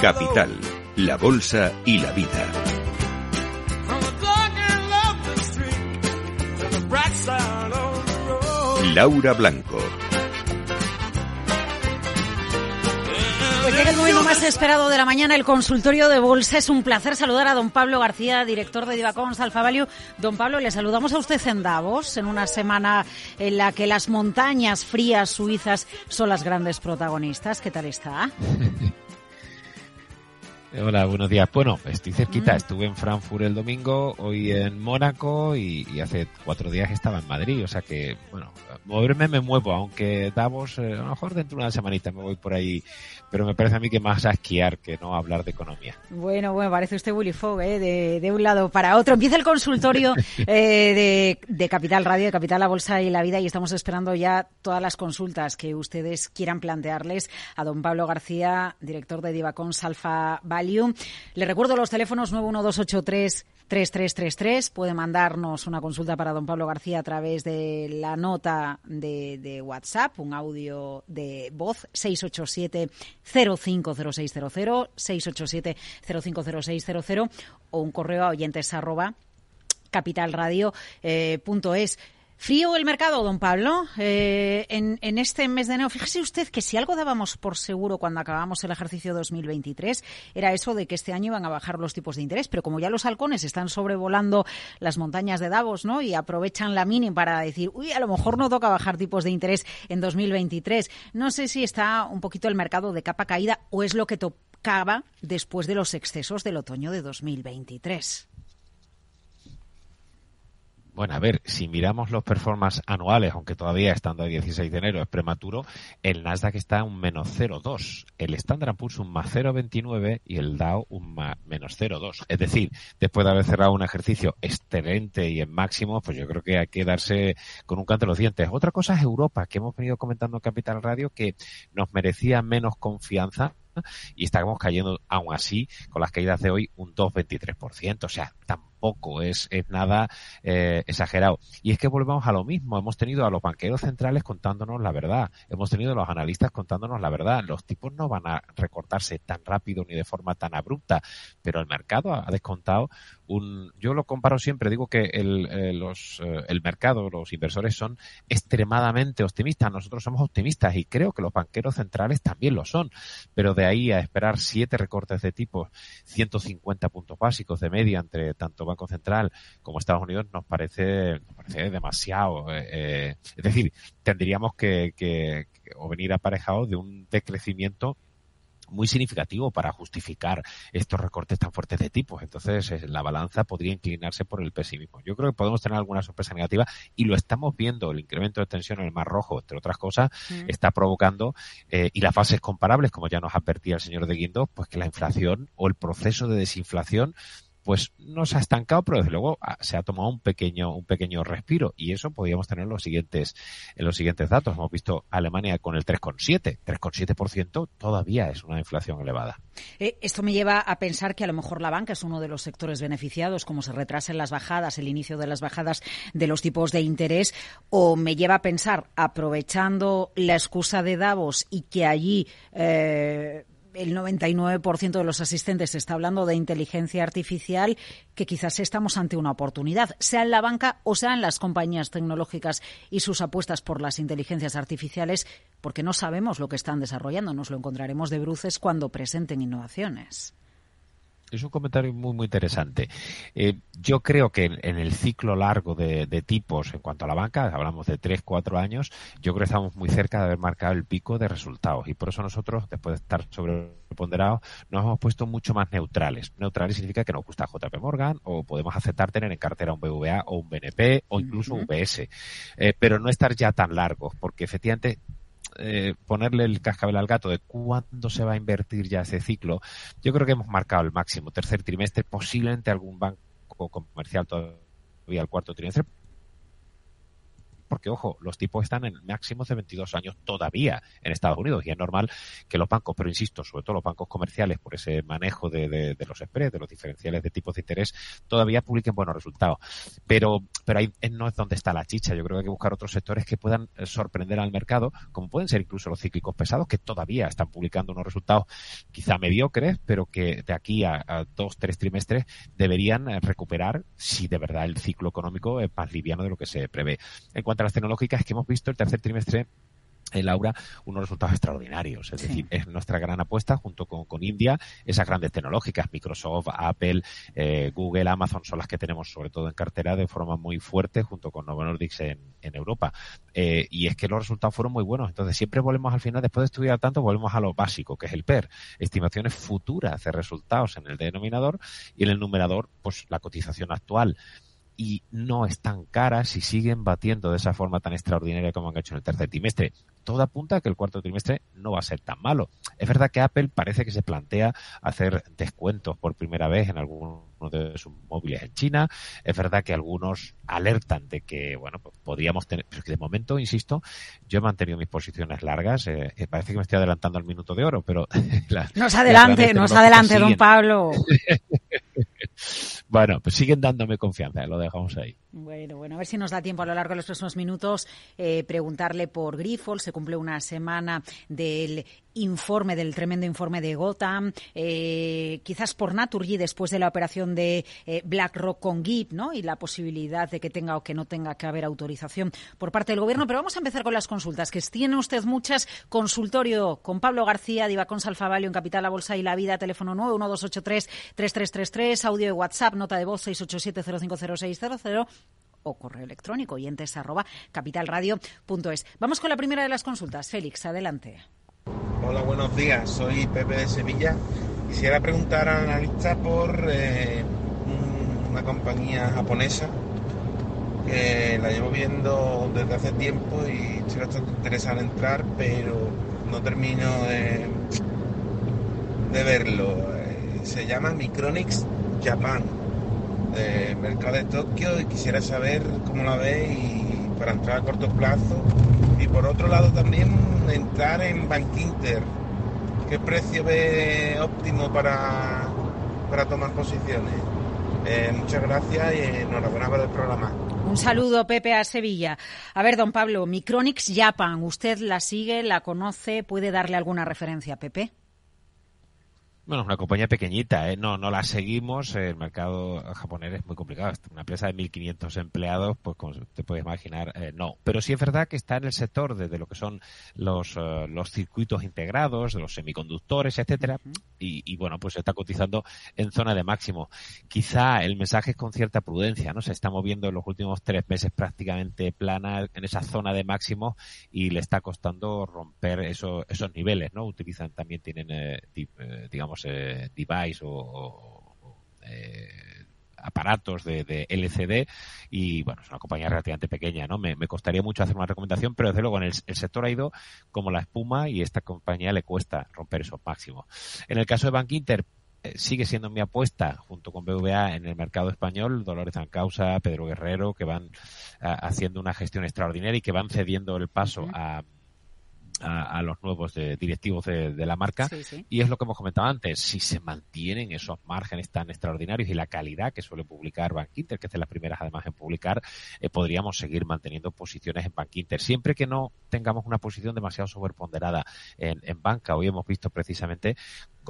Capital, la Bolsa y la Vida. Laura Blanco. Pues llega el momento más esperado de la mañana, el consultorio de bolsa. Es un placer saludar a don Pablo García, director de Divacons Alfa Value. Don Pablo, le saludamos a usted en Davos, en una semana en la que las montañas frías suizas son las grandes protagonistas. ¿Qué tal está? Hola, buenos días. Bueno, estoy cerquita. Estuve en Frankfurt el domingo, hoy en Mónaco y, hace cuatro días estaba en Madrid. O sea que, bueno, moverme me muevo, aunque Davos, eh, a lo mejor dentro de una semanita me voy por ahí. Pero me parece a mí que más a esquiar que no a hablar de economía. Bueno, bueno, parece usted Willy Fogg, ¿eh? de, de un lado para otro. Empieza el consultorio eh, de, de Capital Radio, de Capital La Bolsa y la Vida y estamos esperando ya todas las consultas que ustedes quieran plantearles a don Pablo García, director de Divacons Alfa le recuerdo los teléfonos 91283 3333. Puede mandarnos una consulta para don Pablo García a través de la nota de, WhatsApp, un audio de voz 687 050600, 687 050600 o un correo a oyentes arroba capitalradio.es. Eh, Frío el mercado, don Pablo, eh, en, en, este mes de enero. Fíjese usted que si algo dábamos por seguro cuando acabamos el ejercicio 2023 era eso de que este año iban a bajar los tipos de interés, pero como ya los halcones están sobrevolando las montañas de Davos, ¿no? Y aprovechan la mini para decir, uy, a lo mejor no toca bajar tipos de interés en 2023. No sé si está un poquito el mercado de capa caída o es lo que tocaba después de los excesos del otoño de 2023. Bueno, a ver, si miramos los performances anuales, aunque todavía estando a 16 de enero es prematuro, el Nasdaq está un menos 0,2, el Standard Poor's un más 0,29 y el Dow un más, menos 0,2. Es decir, después de haber cerrado un ejercicio excelente y en máximo, pues yo creo que hay que darse con un canto en los dientes. Otra cosa es Europa, que hemos venido comentando en Capital Radio, que nos merecía menos confianza y estamos cayendo aún así con las caídas de hoy un 2,23%. O sea, tampoco es, es nada eh, exagerado. Y es que volvemos a lo mismo. Hemos tenido a los banqueros centrales contándonos la verdad. Hemos tenido a los analistas contándonos la verdad. Los tipos no van a recortarse tan rápido ni de forma tan abrupta, pero el mercado ha descontado un... Yo lo comparo siempre, digo que el, eh, los, eh, el mercado, los inversores son extremadamente optimistas. Nosotros somos optimistas y creo que los banqueros centrales también lo son. Pero de ahí a esperar siete recortes de tipo, 150 puntos básicos de media entre tanto Banco Central como Estados Unidos nos parece, nos parece demasiado. Eh, eh, es decir, tendríamos que, que, o venir aparejado de un decrecimiento muy significativo para justificar estos recortes tan fuertes de tipos. Entonces, eh, la balanza podría inclinarse por el pesimismo. Yo creo que podemos tener alguna sorpresa negativa y lo estamos viendo. El incremento de tensión en el Mar Rojo, entre otras cosas, mm. está provocando, eh, y las fases comparables, como ya nos advertía el señor de Guindo, pues que la inflación o el proceso de desinflación pues no se ha estancado, pero desde luego ah, se ha tomado un pequeño, un pequeño respiro y eso podríamos tener en los siguientes, en los siguientes datos. Hemos visto Alemania con el 3,7, 3,7% todavía es una inflación elevada. Eh, esto me lleva a pensar que a lo mejor la banca es uno de los sectores beneficiados, como se retrasen las bajadas, el inicio de las bajadas de los tipos de interés, o me lleva a pensar, aprovechando la excusa de Davos y que allí eh, el 99% de los asistentes está hablando de inteligencia artificial, que quizás estamos ante una oportunidad, sea en la banca o sea en las compañías tecnológicas y sus apuestas por las inteligencias artificiales, porque no sabemos lo que están desarrollando. Nos lo encontraremos de bruces cuando presenten innovaciones es un comentario muy, muy interesante. Eh, yo creo que en, el ciclo largo de, tipos en cuanto a la banca, hablamos de 3, 4 años, yo creo que estamos muy cerca de haber marcado el pico de resultados. Y por eso nosotros, después de estar sobreponderados, nos hemos puesto mucho más neutrales. Neutrales significa que nos gusta JP Morgan o podemos aceptar tener en cartera un BVA o un BNP o incluso un UBS. Eh, pero no estar ya tan largos, porque efectivamente eh, ponerle el cascabel al gato de cuándo se va a invertir ya ese ciclo, yo creo que hemos marcado el máximo. Tercer trimestre, posiblemente algún banco comercial todavía el cuarto trimestre, porque, ojo, los tipos están en máximos de 22 años todavía en Estados Unidos y es normal que los bancos, pero insisto, sobre todo los bancos comerciales, por ese manejo de, de, los spreads, de los diferenciales de tipos de interés, todavía publiquen buenos resultados. Pero, pero ahí no es donde está la chicha. Yo creo que hay que buscar otros sectores que puedan eh, sorprender al mercado, como pueden ser incluso los cíclicos pesados, que todavía están publicando unos resultados quizá mediocres, pero que de aquí a, a dos, tres trimestres deberían eh, recuperar si de verdad el ciclo económico es más liviano de lo que se prevé. En cuanto las tecnológicas, que hemos visto el tercer trimestre eh, Laura, unos resultados extraordinarios. Es decir, es nuestra gran apuesta junto con, con, India. Esas grandes tecnológicas, Microsoft, Apple, eh, Google, Amazon, son las que tenemos sobre todo en cartera de forma muy fuerte junto con Novo Nordics en, en Europa. Eh, y es que los resultados fueron muy buenos. Entonces, siempre volvemos al final, después de estudiar tanto, volvemos a lo básico, que es el PER. Estimaciones futuras de resultados en el denominador y en el numerador, pues la cotización actual y no están caras y siguen batiendo de esa forma tan extraordinaria como han hecho en el tercer trimestre. Todo apunta a que el cuarto trimestre no va a ser tan malo. Es verdad que Apple parece que se plantea hacer descuentos por primera vez en algunos de sus móviles en China. Es verdad que algunos alertan de que, bueno, pues podríamos tener, pero que de momento, insisto, yo he mantenido mis posiciones largas. Eh, eh parece que me estoy adelantando al minuto de oro, pero... La, nos adelante, nos adelante, don Pablo. bueno, pues siguen dándome confianza, lo dejamos ahí. Bueno, bueno, a ver si nos da tiempo a lo largo de los próximos minutos eh, preguntarle por Grifols. Se cumple una semana del informe, del tremendo informe de Gotham, eh, quizás por Naturgy después de la operación de eh, BlackRock con GIP, ¿no? Y la posibilidad de que tenga o que no tenga que haber autorización por parte del gobierno. Pero vamos a empezar con las consultas, que tiene usted muchas. Consultorio con Pablo García, Divacons Alfavalio en Capital, La Bolsa y la Vida, teléfono 91283-3333, audio de WhatsApp, nota de voz 687050600 o correo electrónico oyentes arroba capitalradio.es. Vamos con la primera de las consultas. Félix, adelante. Hola, buenos días. Soy Pepe de Sevilla. Quisiera preguntar al analista por eh, una compañía japonesa que la llevo viendo desde hace tiempo y estoy bastante interesado en entrar, pero no termino de, verlo. Eh, se llama Micronix Japan de mercado de Tokio y quisiera saber cómo la ve y para entrar a corto plazo. Y por otro lado también entrar en Bankinter. ¿Qué precio ve óptimo para, para tomar posiciones? Eh, muchas gracias y enhorabuena por el programa. Un saludo, Pepe, a Sevilla. A ver, don Pablo, Micronix Japan, ¿usted la sigue, la conoce? ¿Puede darle alguna referencia, Pepe? Bueno, es una compañía pequeñita, ¿eh? no, no la seguimos. El mercado japonés es muy complicado. Una empresa de 1.500 empleados, pues como te puedes imaginar, eh, no. Pero sí es verdad que está en el sector de, lo que son los, uh, los circuitos integrados, de los semiconductores, etcétera, y, y, bueno, pues está cotizando en zona de máximo. Quizá el mensaje es con cierta prudencia, ¿no? Se está moviendo en los últimos tres meses prácticamente plana en esa zona de máximo y le está costando romper esos, esos niveles, ¿no? Utilizan también, tienen, eh, digamos, eh, device o, eh, aparatos de, LCD y bueno, es una compañía relativamente pequeña, ¿no? Me, costaría mucho hacer una recomendación, pero desde luego en el, sector ha ido como la espuma y esta compañía le cuesta romper esos máximos. En el caso de Bank Inter, eh, sigue siendo mi apuesta junto con BVA en el mercado español, Dolores Ancausa, Pedro Guerrero, que van haciendo una gestión extraordinaria y que van cediendo el paso a a, los nuevos directivos de, la marca. Y es lo que hemos comentado antes, si se mantienen esos márgenes tan extraordinarios y la calidad que suele publicar Bank Inter, que es de las primeras además en publicar, eh, podríamos seguir manteniendo posiciones en Bank Inter, siempre que no tengamos una posición demasiado sobreponderada en, en banca. Hoy hemos visto precisamente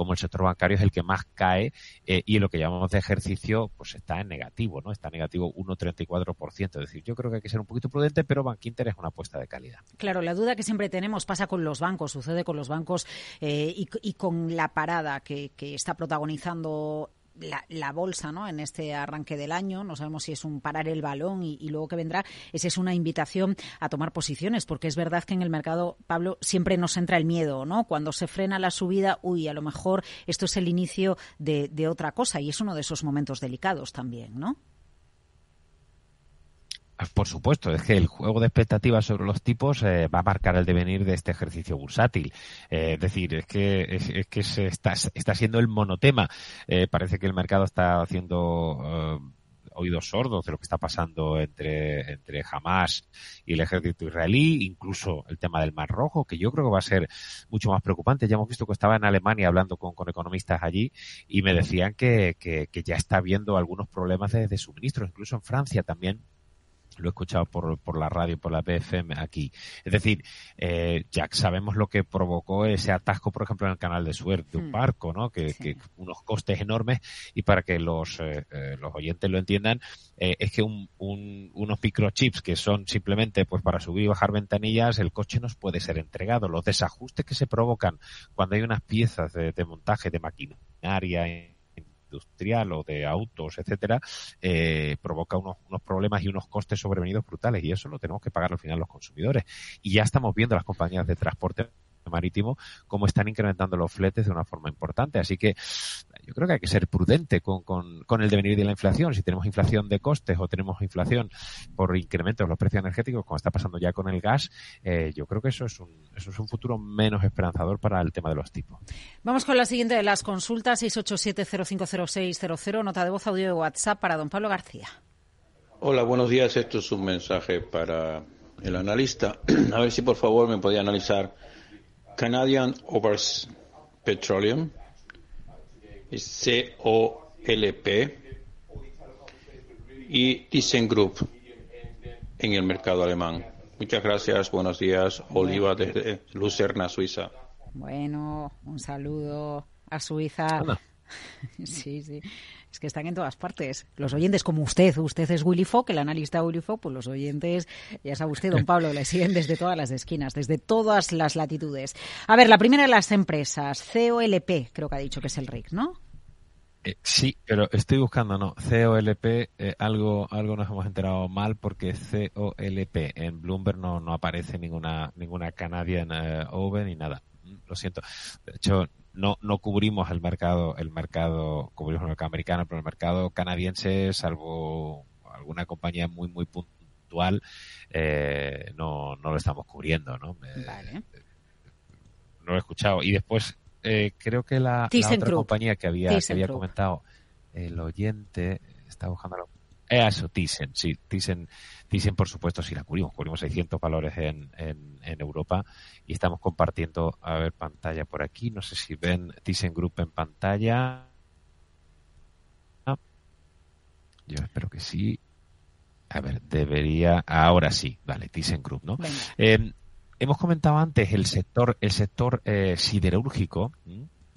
como el sector bancario es el que más cae eh, y lo que llamamos de ejercicio pues está en negativo, ¿no? Está en negativo 1,34%. Es decir, yo creo que hay que ser un poquito prudente, pero Bank Inter es una apuesta de calidad. Claro, la duda que siempre tenemos pasa con los bancos, sucede con los bancos eh, y, con la parada que está protagonizando la, bolsa ¿no? en este arranque del año. No sabemos si es un parar el balón y, luego que vendrá. Esa es una invitación a tomar posiciones, porque es verdad que en el mercado, Pablo, siempre nos entra el miedo, ¿no? Cuando se frena la subida, uy, a lo mejor esto es el inicio de, de otra cosa y es uno de esos momentos delicados también, ¿no? Por supuesto, es que el juego de expectativas sobre los tipos eh, va a marcar el devenir de este ejercicio bursátil. Eh, es decir, es que, es, que se está, está siendo el monotema. Eh, parece que el mercado está haciendo oídos sordos de lo que está pasando entre, entre Hamas y el ejército israelí, incluso el tema del Mar Rojo, que yo creo que va a ser mucho más preocupante. Ya hemos visto que estaba en Alemania hablando con, con economistas allí y me decían que, que, que ya está habiendo algunos problemas de, de suministro, incluso en Francia también lo he escuchado por, por la radio, por la BFM aquí. Es decir, eh, ya sabemos lo que provocó ese atasco, por ejemplo, en el canal de Suez de un hmm. barco, ¿no? Que, que, unos costes enormes y para que los, eh, eh, los oyentes lo entiendan, eh, es que un, un, unos microchips que son simplemente pues para subir y bajar ventanillas, el coche nos puede ser entregado. Los desajustes que se provocan cuando hay unas piezas de, de montaje de maquinaria industrial o de autos, etcétera, eh, provoca unos, unos problemas y unos costes sobrevenidos brutales y eso lo tenemos que pagar al final los consumidores. Y ya estamos viendo las compañías de transporte marítimo, cómo están incrementando los fletes de una forma importante. Así que yo creo que hay que ser prudente con, con, con el devenir de la inflación. Si tenemos inflación de costes o tenemos inflación por incremento de los precios energéticos, como está pasando ya con el gas, eh, yo creo que eso es, un, eso es un futuro menos esperanzador para el tema de los tipos. Vamos con la siguiente de las consultas, 687-050600, nota de voz audio de WhatsApp para don Pablo García. Hola, buenos días. Esto es un mensaje para el analista. A ver si por favor me podía analizar Canadian Overs Petroleum, COLP, y ThyssenKrupp en el mercado alemán. Muchas gracias, buenos días. Oliva desde Lucerna, Suiza. Bueno, un saludo a Suiza. Sí, sí. Es que están en todas partes. Los oyentes como usted, usted es Willy Fogg, el analista Willy Fogg, pues los oyentes, ya sabe usted, don Pablo, le siguen desde todas las esquinas, desde todas las latitudes. A ver, la primera de las empresas, COLP, creo que ha dicho que es el RIC, ¿no? Eh, sí, pero estoy buscando, no, COLP, eh, algo, algo nos hemos enterado mal porque COLP en Bloomberg no, no aparece ninguna, ninguna Canadian eh, Oven ni nada. Mm, lo siento. De hecho, no, no cubrimos el mercado, el mercado, cubrimos el mercado americano, pero el mercado canadiense, salvo alguna compañía muy, muy puntual, eh, no, no lo estamos cubriendo, ¿no? Vale. no lo he escuchado. Y después, eh, creo que la, otra compañía que había, que había comentado el oyente, está buscando eso, Thyssen, sí, Thyssen, Thyssen por supuesto sí la cubrimos, cubrimos 600 valores en, en, en, Europa y estamos compartiendo, a ver, pantalla por aquí, no sé si ven Thyssen Group en pantalla. Yo espero que sí. A ver, debería, ahora sí, vale, Thyssen Group, ¿no? Eh, hemos comentado antes el sector, el sector eh, siderúrgico.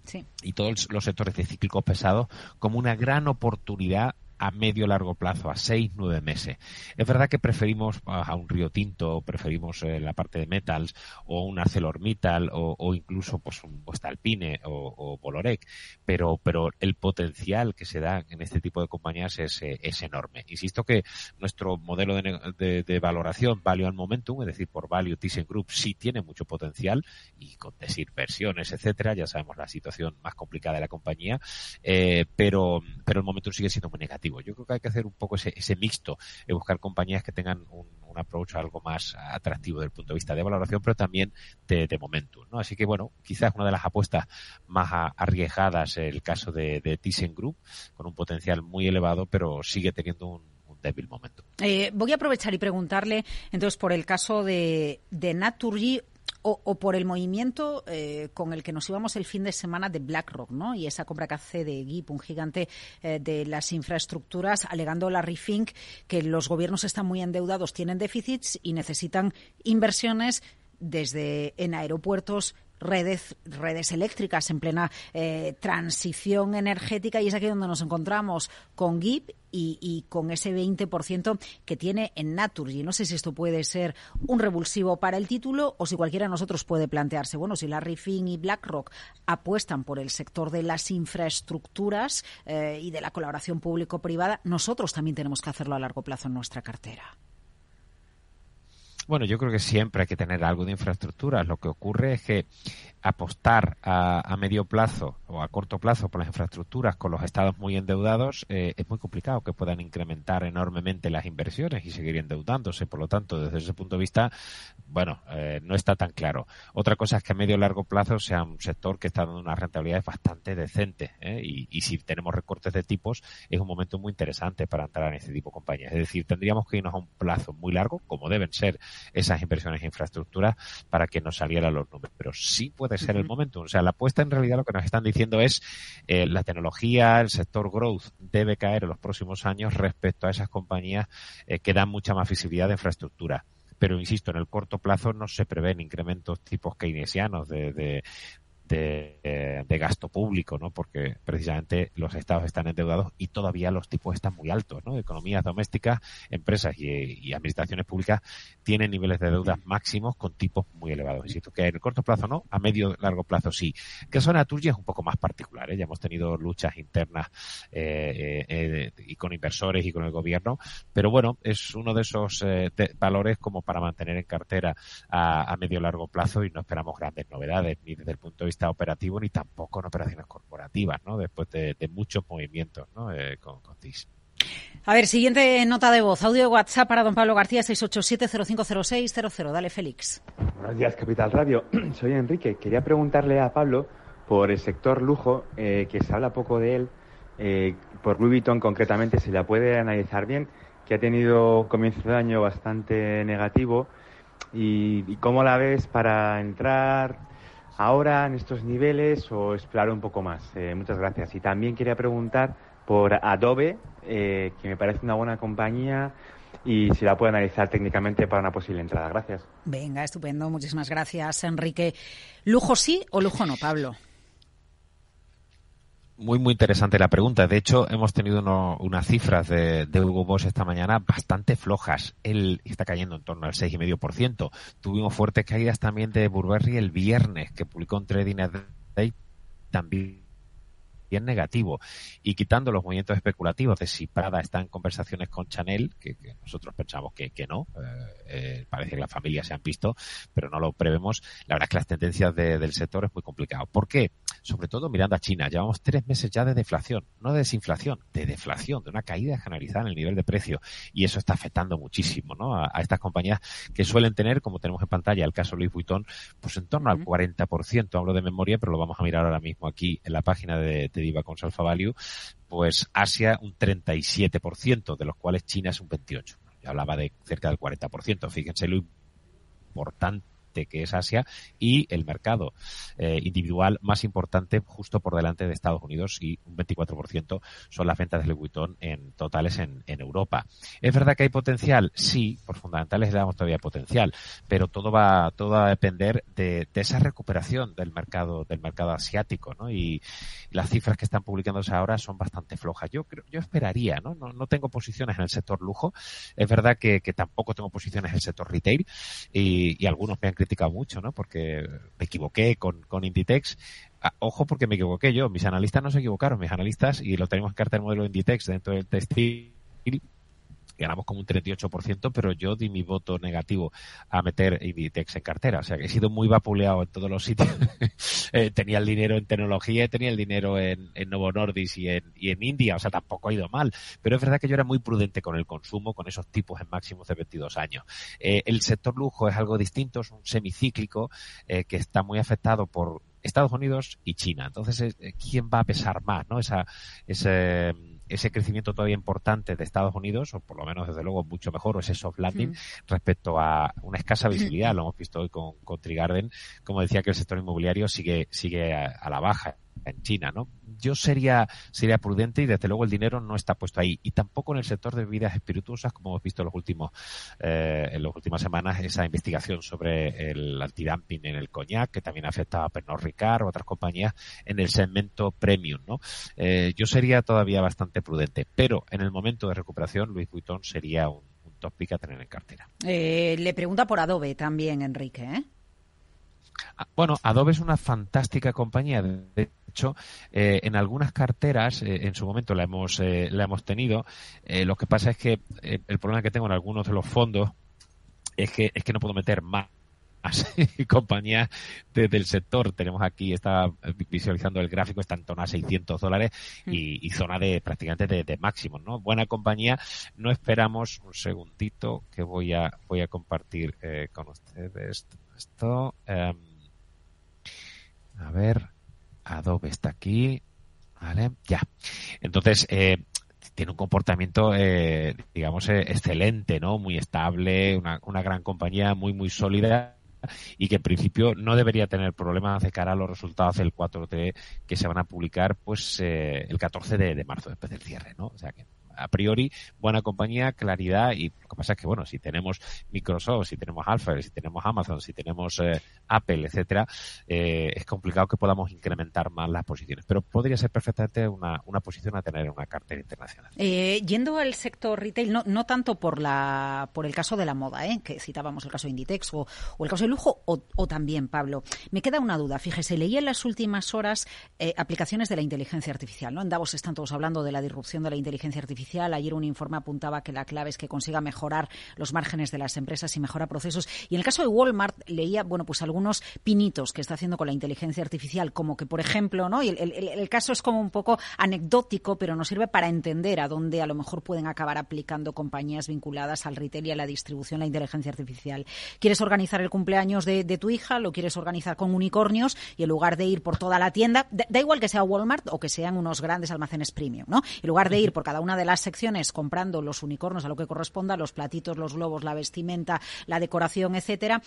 Sí. y todos los sectores de cíclicos pesados como una gran oportunidad a medio largo plazo, a seis, nueve meses. Es verdad que preferimos a un Río Tinto, preferimos eh, la parte de metals, o un ArcelorMittal, o, o incluso pues un Voestalpine o, o Bolorec, pero, pero el potencial que se da en este tipo de compañías es, eh, es enorme. Insisto que nuestro modelo de, de, de valoración, Value al Momentum, es decir, por Value ThyssenKrupp, sí tiene mucho potencial, y con desinversiones, etcétera, ya sabemos la situación más complicada de la compañía, eh, pero, pero el momento sigue siendo muy negativo yo creo que hay que hacer un poco ese, ese mixto, y buscar compañías que tengan un, un approach algo más atractivo desde el punto de vista de valoración, pero también de, de momentum. Así que, bueno, quizás una de las apuestas más arriesgadas el caso de, de ThyssenKrupp, con un potencial muy elevado, pero sigue teniendo un, débil momento. Eh, voy a aprovechar y preguntarle, entonces, por el caso de, de Naturgy o, por el movimiento eh, con el que nos íbamos el fin de semana de BlackRock, ¿no? Y esa compra que hace de GIP, un gigante eh, de las infraestructuras, alegando la Refink que los gobiernos están muy endeudados, tienen déficits y necesitan inversiones desde en aeropuertos, redes, redes eléctricas en plena eh, transición energética y es aquí donde nos encontramos con GIP y, con ese 20% que tiene en Naturgy. No sé si esto puede ser un revulsivo para el título o si cualquiera de nosotros puede plantearse, bueno, si Larry Fink y BlackRock apuestan por el sector de las infraestructuras eh, y de la colaboración público-privada, nosotros también tenemos que hacerlo a largo plazo en nuestra cartera. Bueno, yo creo que siempre hay que tener algo de infraestructura. Lo que ocurre es que apostar a, medio plazo o a corto plazo por las infraestructuras con los estados muy endeudados eh, es muy complicado que puedan incrementar enormemente las inversiones y seguir endeudándose. Por lo tanto, desde ese punto de vista, bueno, eh, no está tan claro. Otra cosa es que a medio y largo plazo sea un sector que está dando una rentabilidad bastante decente ¿eh? y, y, si tenemos recortes de tipos es un momento muy interesante para entrar en este tipo de compañías. Es decir, tendríamos que irnos a un plazo muy largo, como deben ser esas inversiones en infraestructura, para que nos salieran los números. Pero sí puede ser el momento. O sea, la apuesta en realidad lo que nos están diciendo es eh, la tecnología, el sector growth debe caer en los próximos años respecto a esas compañías eh, que dan mucha más visibilidad de infraestructura pero insisto, en el corto plazo no se prevén incrementos tipos keynesianos de, de, gasto público, ¿no? Porque precisamente los estados están endeudados y todavía los tipos están muy altos, ¿no? Economías domésticas, empresas y, administraciones públicas tienen niveles de deuda máximos con tipos muy elevados. Insisto que en el corto plazo no, a medio largo plazo sí. Que zona tuya es un poco más particular, ¿eh? Ya hemos tenido luchas internas eh, eh, y con inversores y con el gobierno, pero bueno, es uno de esos valores como para mantener en cartera a, a medio largo plazo y no esperamos grandes novedades ni desde el punto de vista operativo ni tampoco en operaciones corporativas, ¿no? Después de, muchos movimientos, ¿no? Eh, con, con TIS. A ver, siguiente nota de voz. Audio de WhatsApp para don Pablo García, 687-050600. Dale, Félix. Buenos días, Capital Radio. Soy Enrique. Quería preguntarle a Pablo por el sector lujo, eh, que se habla poco de él. Eh, por Louis Vuitton, concretamente, se la puede analizar bien, que ha tenido comienzo de año bastante negativo. ¿Y, y cómo la ves para entrar? Ahora en estos niveles o explorar un poco más? Eh, muchas gracias. Y también quería preguntar por Adobe, eh, que me parece una buena compañía y si la puedo analizar técnicamente para una posible entrada. Gracias. Venga, estupendo. Muchísimas gracias, Enrique. ¿Lujo sí o lujo no, Pablo? Muy, muy interesante la pregunta. De hecho, hemos tenido unas cifras de, Hugo Boss esta mañana bastante flojas. Él está cayendo en torno al 6,5%. Tuvimos fuertes caídas también de Burberry el viernes, que publicó un Trading Day también bien negativo. Y quitando los movimientos especulativos de si Prada está en conversaciones con Chanel, que, nosotros pensamos que, que no, eh, eh, parece que las familias se han visto, pero no lo prevemos, la verdad es que las tendencias del sector es muy complicado. ¿Por qué? Sobre todo mirando a China. Llevamos tres meses ya de deflación, no de desinflación, de deflación, de una caída generalizada en el nivel de precio. Y eso está afectando muchísimo ¿no? a, estas compañías que suelen tener, como tenemos en pantalla, el caso Louis Vuitton, pues en torno al 40%. Hablo de memoria, pero lo vamos a mirar ahora mismo aquí en la página de, de Diva con Alpha Value. Pues Asia un 37%, de los cuales China es un 28% hablaba de cerca del 40%. Fíjense lo importante que es Asia y el mercado eh, individual más importante justo por delante de Estados Unidos y un 24% son las ventas de Louis Vuitton en totales en, Europa. ¿Es verdad que hay potencial? Sí, por fundamentales le damos todavía potencial, pero todo va, todo va a depender de, esa recuperación del mercado, del mercado asiático, ¿no? Y las cifras que están publicándose ahora son bastante flojas. Yo creo, yo esperaría, ¿no? No, tengo posiciones en el sector lujo. Es verdad que, tampoco tengo posiciones en el sector retail y, y algunos me han criticado mucho, ¿no? Porque me equivoqué con, con Inditex. Ah, ojo porque me equivoqué yo. Mis analistas no se equivocaron. Mis analistas, y lo tenemos en carta el modelo Inditex dentro del textil, ganamos como un 38%, pero yo di mi voto negativo a meter Inditex en cartera. O sea que he sido muy vapuleado en todos los sitios. Eh, tenía el dinero en tecnología, tenía el dinero en, en Novo Nordis y en, y en India. O sea, tampoco ha ido mal. Pero es verdad que yo era muy prudente con el consumo, con esos tipos en máximos de 22 años. Eh, el sector lujo es algo distinto, es un semicíclico eh, que está muy afectado por Estados Unidos y China. Entonces, ¿quién va a pesar más? ¿no? Esa, ese ese crecimiento todavía importante de Estados Unidos, o por lo menos desde luego mucho mejor, o ese soft landing respecto a una escasa visibilidad. Lo hemos visto hoy con, con Trigarden, como decía que el sector inmobiliario sigue, sigue a la baja en China, ¿no? Yo sería, sería prudente y desde luego el dinero no está puesto ahí. Y tampoco en el sector de bebidas espirituosas, como hemos visto en los últimos, eh, en las últimas semanas, esa investigación sobre el antidumping en el coñac, que también afectaba a Pernod Ricard o otras compañías en el segmento premium, ¿no? Eh, yo sería todavía bastante prudente, pero en el momento de recuperación, Luis Vuitton sería un, un top pick a tener en cartera. Eh, le pregunta por Adobe también, Enrique, ¿eh? Ah, bueno, Adobe es una fantástica compañía. De hecho, eh, en algunas carteras, eh, en su momento la hemos, eh, la hemos tenido. lo que pasa es que el problema que tengo en algunos de los fondos es que, es que no puedo meter más compañías del sector. Tenemos aquí, está visualizando el gráfico, está en torno a 600 dólares y, zona de prácticamente de, máximo, ¿no? Buena compañía. No esperamos un segundito que voy a, voy a compartir eh, con ustedes esto. Em, a ver, Adobe está aquí. Vale, ya. Entonces, eh, tiene un comportamiento, eh, digamos, excelente, ¿no? Muy estable, una, una gran compañía muy, muy sólida y que en principio no debería tener problemas de cara a los resultados del 4T que se van a publicar pues eh, el 14 de, de, marzo después del cierre, ¿no? O sea que a priori buena compañía, claridad y lo que pasa es que bueno, si tenemos Microsoft, si tenemos Alphabet, si tenemos Amazon, si tenemos eh, Apple, etcétera, eh, es complicado que podamos incrementar más las posiciones, pero podría ser perfectamente una, una posición a tener en una cartera internacional. Eh, yendo al sector retail, no, no tanto por la por el caso de la moda, que citábamos el caso de Inditex o, o el caso de lujo, o, o, también, Pablo, me queda una duda. Fíjese, leí en las últimas horas aplicaciones de la inteligencia artificial, ¿no? En Davos están todos hablando de la disrupción de la inteligencia artificial Ayer un informe apuntaba que la clave es que consiga mejorar los márgenes de las empresas y mejora procesos. Y en el caso de Walmart leía, bueno, pues algunos pinitos que está haciendo con la inteligencia artificial, como que, por ejemplo, ¿no? Y el, caso es como un poco anecdótico, pero nos sirve para entender a dónde a lo mejor pueden acabar aplicando compañías vinculadas al retail y a la distribución la inteligencia artificial. ¿Quieres organizar el cumpleaños de, tu hija? ¿Lo quieres organizar con unicornios? Y en lugar de ir por toda la tienda, da, igual que sea Walmart o que sean unos grandes almacenes premium, ¿no? En lugar de ir por cada una de las secciones comprando los unicornios a lo que corresponda, los platitos, los globos, la vestimenta, la decoración, etcétera,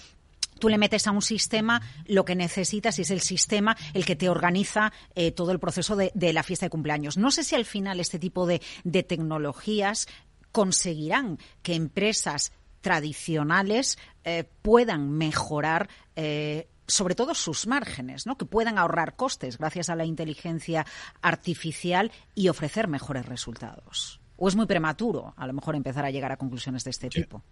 tú le metes a un sistema lo que necesitas y es el sistema el que te organiza eh, todo el proceso de, la fiesta de cumpleaños. No sé si al final este tipo de, tecnologías conseguirán que empresas tradicionales eh, puedan mejorar eh, sobre todo sus márgenes, ¿no? que puedan ahorrar costes gracias a la inteligencia artificial y ofrecer mejores resultados. ¿O es muy prematuro a lo mejor empezar a llegar a conclusiones de este tipo?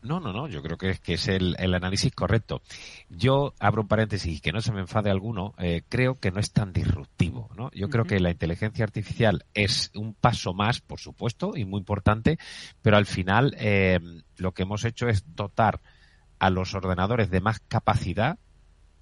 No, no, no, yo creo que es, que es el, análisis correcto. Yo abro un paréntesis y que no se me enfade alguno, eh, creo que no es tan disruptivo. ¿no? Yo creo que la inteligencia artificial es un paso más, por supuesto, y muy importante, pero al final eh, lo que hemos hecho es dotar a los ordenadores de más capacidad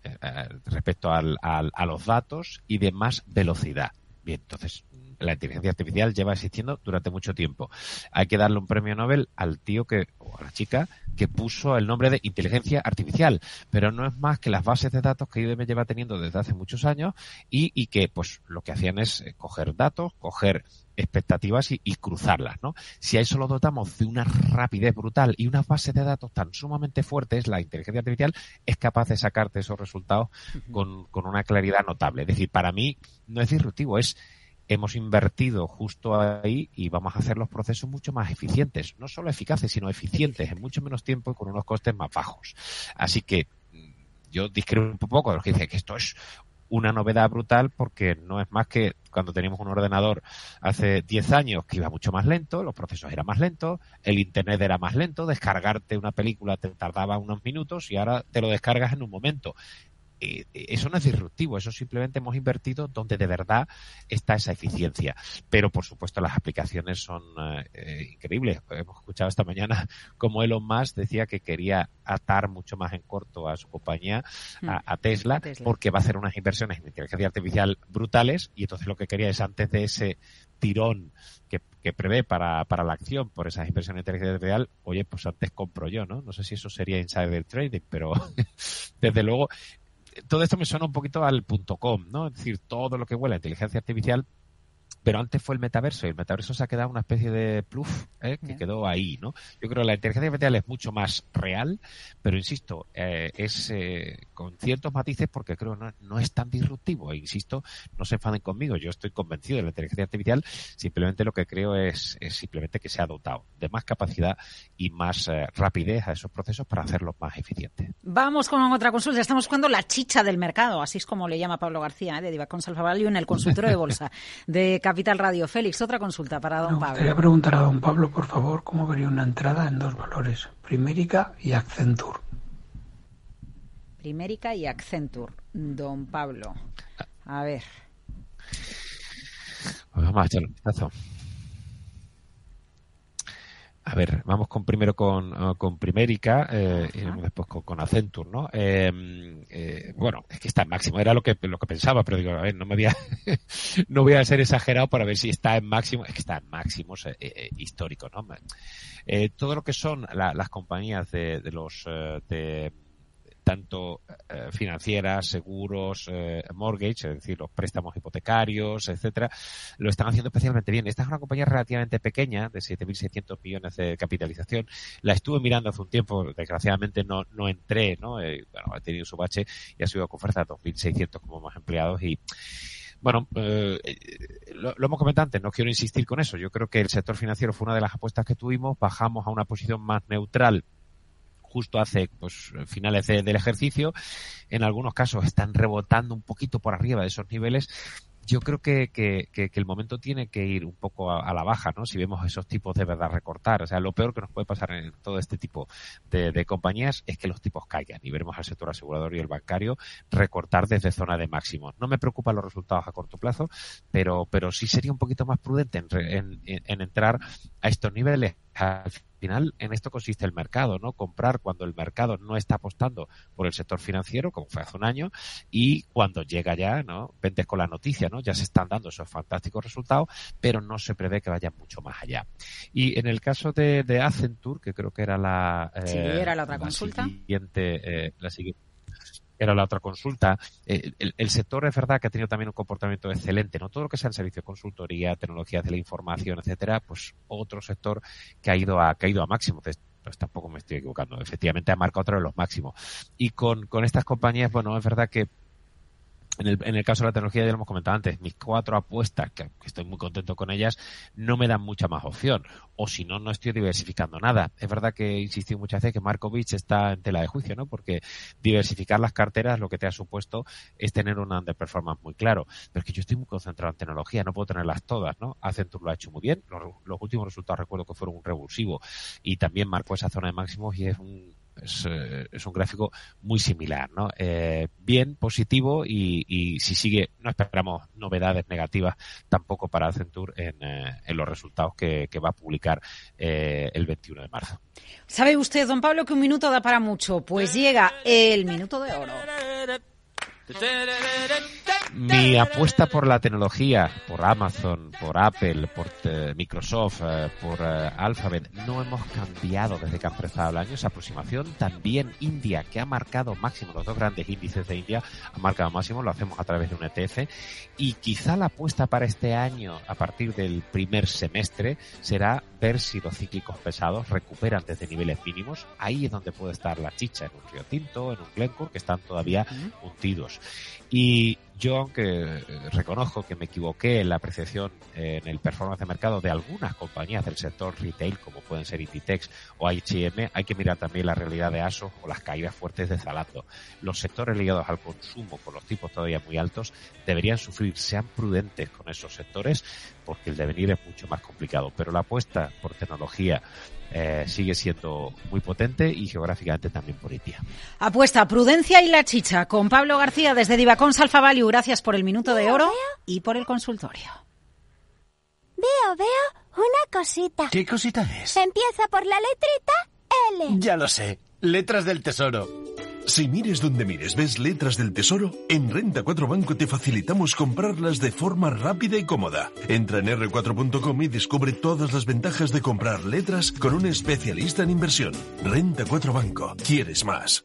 eh, eh, respecto al, a los datos y de más velocidad. Bien, entonces la inteligencia artificial lleva existiendo durante mucho tiempo. Hay que darle un premio Nobel al tío que, o a la chica que puso el nombre de inteligencia artificial, pero no es más que las bases de datos que IBM lleva teniendo desde hace muchos años y, y que pues lo que hacían es eh, coger datos, coger expectativas y, cruzarlas, ¿no? Si a eso lo dotamos de una rapidez brutal y unas bases de datos tan sumamente fuertes, la inteligencia artificial es capaz de sacarte esos resultados con, con una claridad notable. Es decir, para mí no es disruptivo, es hemos invertido justo ahí y vamos a hacer los procesos mucho más eficientes, no solo eficaces, sino eficientes en mucho menos tiempo y con unos costes más bajos. Así que mm, yo discrepo un poco de los que dicen que esto es una novedad brutal porque no es más que cuando teníamos un ordenador hace 10 años que iba mucho más lento, los procesos eran más lentos, el internet era más lento, descargarte una película te tardaba unos minutos y ahora te lo descargas en un momento. Eh, eso no es disruptivo, eso simplemente hemos invertido donde de verdad está esa eficiencia. Pero por supuesto las aplicaciones son eh, increíbles. Hemos escuchado esta mañana como Elon Musk decía que quería atar mucho más en corto a su compañía, a, mm. Tesla, porque va a hacer unas inversiones en inteligencia artificial brutales y entonces lo que quería es antes de ese tirón que, prevé para, para la acción por esas inversiones en inteligencia artificial, oye, pues antes compro yo, ¿no? No sé si eso sería insider trading, pero desde luego todo esto me suena un poquito al punto com, ¿no? Es decir, todo lo que huele a inteligencia artificial pero antes fue el metaverso y el metaverso se ha quedado una especie de pluf ¿eh? que quedó ahí, ¿no? Yo creo que la inteligencia artificial es mucho más real, pero insisto, eh, es eh, con ciertos matices porque creo no, no es tan disruptivo. E insisto, no se enfaden conmigo, yo estoy convencido de la inteligencia artificial, simplemente lo que creo es, es simplemente que se ha dotado de más capacidad y más eh, rapidez a esos procesos para hacerlos más eficientes. Vamos con otra consulta. Estamos buscando la chicha del mercado, así es como le llama Pablo García, de Diva Consalva Value en el consultorio de bolsa de Capital Radio. Félix, otra consulta para don Pablo. Me preguntar a don Pablo, por favor, cómo vería una entrada en dos valores, Primérica y Accenture. Primérica y Accenture, don Pablo. A ver. Pues vamos a echarle un vistazo. A ver, vamos con primero con, uh, con Primérica eh, y después con, con Accenture, ¿no? Em, eh, bueno, es que está en máximo, era lo que lo que pensaba, pero digo, a ver, no me voy a, no voy a ser exagerado para ver si está en máximo, es que está en máximos eh, históricos, ¿no? Todo lo que son la, las compañías de, de los de tanto eh, financieras, seguros, eh, mortgage, es decir, los préstamos hipotecarios, etcétera, lo están haciendo especialmente bien. Esta es una compañía relativamente pequeña, de 7.600 millones de capitalización. La estuve mirando hace un tiempo, desgraciadamente no, no entré, ¿no? Eh, bueno, ha tenido su bache y ha sido con fuerza 2.600 como más empleados y bueno, eh, lo, hemos comentado antes, no quiero insistir con eso. Yo creo que el sector financiero fue una de las apuestas que tuvimos, bajamos a una posición más neutral justo hace pues finales de, del ejercicio. En algunos casos están rebotando un poquito por arriba de esos niveles yo creo que, que, que, el momento tiene que ir un poco a, la baja, ¿no? Si vemos esos tipos de verdad recortar. O sea, lo peor que nos puede pasar en todo este tipo de, de compañías es que los tipos caigan y veremos al sector asegurador y el bancario recortar desde zona de máximos. No me preocupan los resultados a corto plazo, pero, pero sí sería un poquito más prudente en, en, en entrar a estos niveles al final en esto consiste el mercado, ¿no? Comprar cuando el mercado no está apostando por el sector financiero, como fue hace un año, y cuando llega ya, ¿no? Ventes con la noticia, ¿no? Ya se están dando esos fantásticos resultados, pero no se prevé que vayan mucho más allá. Y en el caso de, de Accenture, que creo que era la, eh, sí, era la otra la consulta. Siguiente, eh, la siguiente era la otra consulta. Eh, el, el, sector es verdad que ha tenido también un comportamiento excelente, ¿no? Todo lo que sea el servicio de consultoría, tecnologías de la información, etcétera, pues otro sector que ha ido a, que ha ido a máximo. Pues tampoco me estoy equivocando. Efectivamente ha marcado otro de los máximos. Y con, con estas compañías, bueno, es verdad que en el, en el, caso de la tecnología, ya lo hemos comentado antes, mis cuatro apuestas, que, estoy muy contento con ellas, no me dan mucha más opción. O si no, no estoy diversificando nada. Es verdad que he insistido muchas veces que Markovich está en tela de juicio, ¿no? Porque diversificar las carteras lo que te ha supuesto es tener un underperformance muy claro. Pero es que yo estoy muy concentrado en tecnología, no puedo tenerlas todas, ¿no? Accenture lo ha hecho muy bien. Los, los últimos resultados recuerdo que fueron un revulsivo y también marcó esa zona de máximos y es un es, eh, es, un gráfico muy similar, ¿no? Eh, bien, positivo y, si sigue, no esperamos novedades negativas tampoco para Accenture en, eh, los resultados que, que, va a publicar eh, el 21 de marzo. ¿Sabe usted, don Pablo, que un minuto da para mucho? Pues llega el minuto de oro. Mi apuesta por la tecnología, por Amazon, por Apple, por eh, Microsoft, eh, por eh, Alphabet, no hemos cambiado desde que ha empezado el año esa aproximación. También India, que ha marcado máximo, los dos grandes índices de India han marcado máximo, lo hacemos a través de un ETF. Y quizá la apuesta para este año, a partir del primer semestre, será ver si los cíclicos pesados recuperan desde niveles mínimos. Ahí es donde puede estar la chicha, en un Río Tinto, en un Glencore, que están todavía hundidos años y yo, aunque reconozco que me equivoqué en la apreciación eh, en el performance de mercado de algunas compañías del sector retail, como pueden ser Inditex o H&M, hay que mirar también la realidad de ASOS o las caídas fuertes de Zalando. Los sectores ligados al consumo, con los tipos todavía muy altos, deberían sufrir. Sean prudentes con esos sectores, porque el devenir es mucho más complicado. Pero la apuesta por tecnología, eh, sigue siendo muy potente y geográficamente también por India. Apuesta, prudencia y la chicha con Pablo García desde Divacons Alfa Value. Gracias por el minuto de oro y por el consultorio. Veo, veo una cosita. ¿Qué cosita es? Empieza por la letrita L. Ya lo sé. Letras del Tesoro. Si mires donde mires ves letras del tesoro, en Renta 4 Banco te facilitamos comprarlas de forma rápida y cómoda. Entra en r4.com y descubre todas las ventajas de comprar letras con un especialista en inversión. Renta 4 Banco. ¿Quieres más?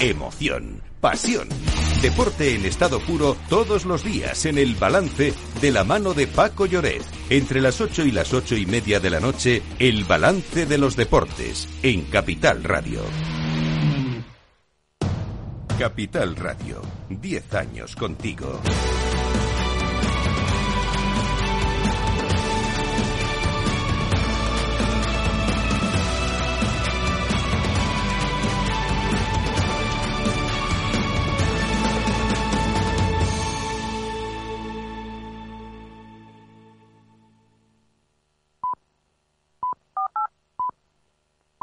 emoción, pasión. Deporte en estado puro todos los días en el balance de la mano de Paco Lloret. Entre las 8 y las ocho y media de la noche, el balance de los deportes en Capital Radio. Capital Radio, 10 años contigo.